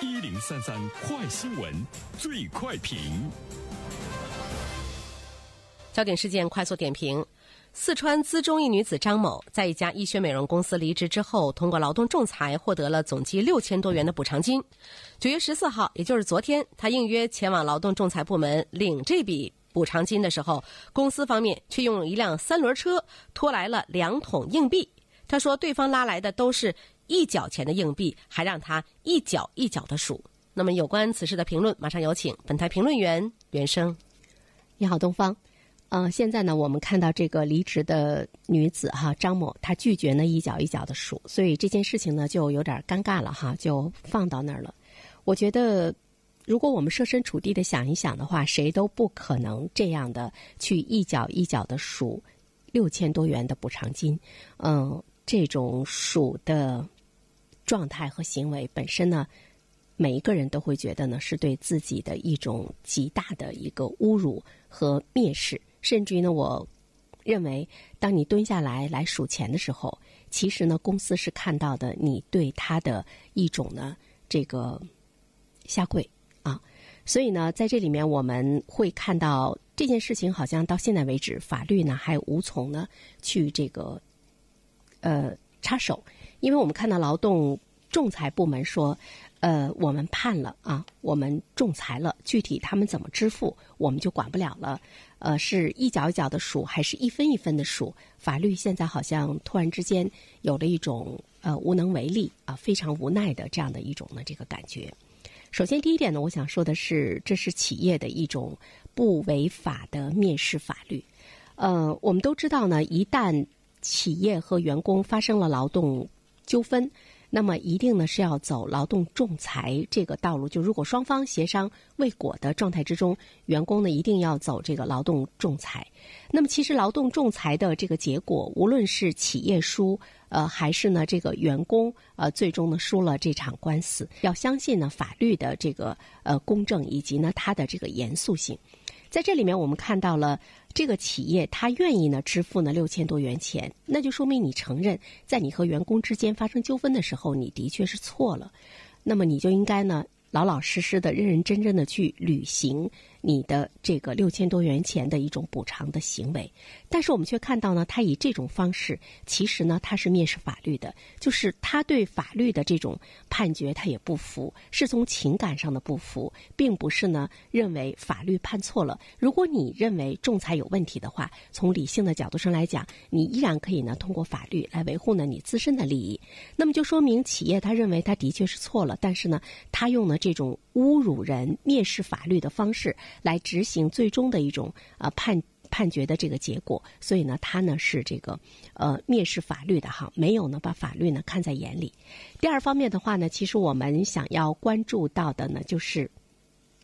一零三三快新闻，最快评。焦点事件快速点评：四川资中一女子张某在一家医学美容公司离职之后，通过劳动仲裁获得了总计六千多元的补偿金。九月十四号，也就是昨天，她应约前往劳动仲裁部门领这笔补偿金的时候，公司方面却用一辆三轮车拖来了两桶硬币。她说，对方拉来的都是。一角钱的硬币，还让他一角一角的数。那么，有关此事的评论，马上有请本台评论员袁生。你好，东方。呃，现在呢，我们看到这个离职的女子哈张某，她拒绝呢一角一角的数，所以这件事情呢就有点尴尬了哈，就放到那儿了。我觉得，如果我们设身处地的想一想的话，谁都不可能这样的去一角一角的数六千多元的补偿金。嗯，这种数的。状态和行为本身呢，每一个人都会觉得呢，是对自己的一种极大的一个侮辱和蔑视，甚至于呢，我认为，当你蹲下来来数钱的时候，其实呢，公司是看到的你对他的一种呢这个下跪啊，所以呢，在这里面我们会看到这件事情，好像到现在为止，法律呢还无从呢去这个呃。插手，因为我们看到劳动仲裁部门说，呃，我们判了啊，我们仲裁了，具体他们怎么支付，我们就管不了了。呃，是一角一角的数，还是一分一分的数？法律现在好像突然之间有了一种呃无能为力啊，非常无奈的这样的一种呢这个感觉。首先，第一点呢，我想说的是，这是企业的一种不违法的蔑视法律。呃，我们都知道呢，一旦企业和员工发生了劳动纠纷，那么一定呢是要走劳动仲裁这个道路。就如果双方协商未果的状态之中，员工呢一定要走这个劳动仲裁。那么其实劳动仲裁的这个结果，无论是企业输，呃，还是呢这个员工呃最终呢输了这场官司，要相信呢法律的这个呃公正以及呢它的这个严肃性。在这里面，我们看到了这个企业，他愿意呢支付呢六千多元钱，那就说明你承认，在你和员工之间发生纠纷的时候，你的确是错了，那么你就应该呢。老老实实的、认认真真的去履行你的这个六千多元钱的一种补偿的行为，但是我们却看到呢，他以这种方式，其实呢，他是蔑视法律的，就是他对法律的这种判决他也不服，是从情感上的不服，并不是呢认为法律判错了。如果你认为仲裁有问题的话，从理性的角度上来讲，你依然可以呢通过法律来维护呢你自身的利益，那么就说明企业他认为他的确是错了，但是呢，他用呢。这种侮辱人、蔑视法律的方式来执行最终的一种呃判判决的这个结果，所以呢，他呢是这个呃蔑视法律的哈，没有呢把法律呢看在眼里。第二方面的话呢，其实我们想要关注到的呢，就是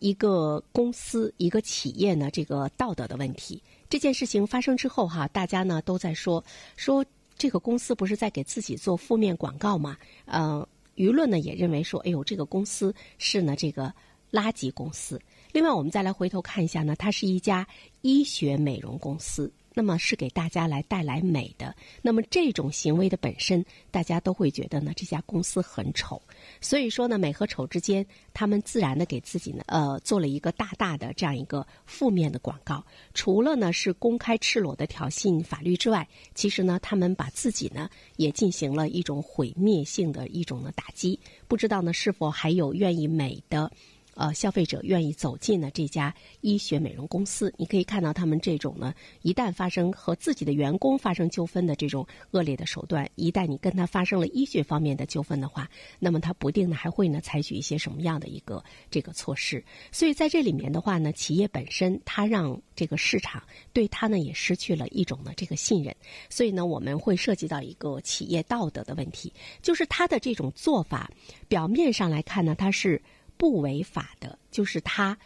一个公司、一个企业呢这个道德的问题。这件事情发生之后哈，大家呢都在说说这个公司不是在给自己做负面广告吗？呃。舆论呢也认为说，哎呦，这个公司是呢这个垃圾公司。另外，我们再来回头看一下呢，它是一家医学美容公司。那么是给大家来带来美的，那么这种行为的本身，大家都会觉得呢，这家公司很丑。所以说呢，美和丑之间，他们自然的给自己呢，呃，做了一个大大的这样一个负面的广告。除了呢是公开赤裸的挑衅法律之外，其实呢，他们把自己呢也进行了一种毁灭性的一种的打击。不知道呢是否还有愿意美的？呃，消费者愿意走进呢这家医学美容公司，你可以看到他们这种呢，一旦发生和自己的员工发生纠纷的这种恶劣的手段，一旦你跟他发生了医学方面的纠纷的话，那么他不定呢还会呢采取一些什么样的一个这个措施。所以在这里面的话呢，企业本身它让这个市场对它呢也失去了一种呢这个信任。所以呢，我们会涉及到一个企业道德的问题，就是他的这种做法，表面上来看呢，它是。不违法的，就是他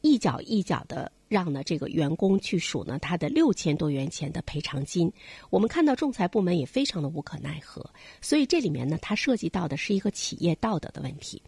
一脚一脚的让呢这个员工去数呢他的六千多元钱的赔偿金。我们看到仲裁部门也非常的无可奈何，所以这里面呢，它涉及到的是一个企业道德的问题。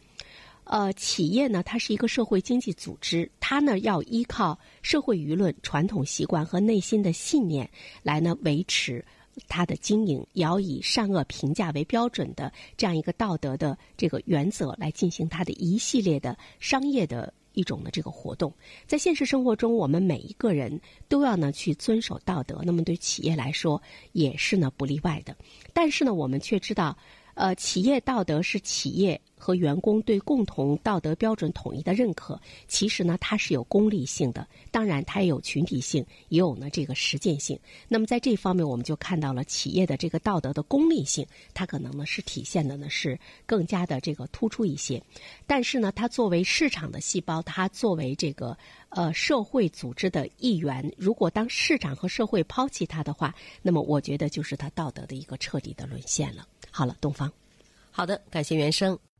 呃，企业呢，它是一个社会经济组织，它呢要依靠社会舆论、传统习惯和内心的信念来呢维持。他的经营，要以善恶评价为标准的这样一个道德的这个原则来进行他的一系列的商业的。一种的这个活动，在现实生活中，我们每一个人都要呢去遵守道德。那么对企业来说，也是呢不例外的。但是呢，我们却知道，呃，企业道德是企业。和员工对共同道德标准统一的认可，其实呢，它是有功利性的。当然，它也有群体性，也有呢这个实践性。那么在这方面，我们就看到了企业的这个道德的功利性，它可能呢是体现的呢是更加的这个突出一些。但是呢，它作为市场的细胞，它作为这个呃社会组织的一员，如果当市场和社会抛弃它的话，那么我觉得就是它道德的一个彻底的沦陷了。好了，东方，好的，感谢原生。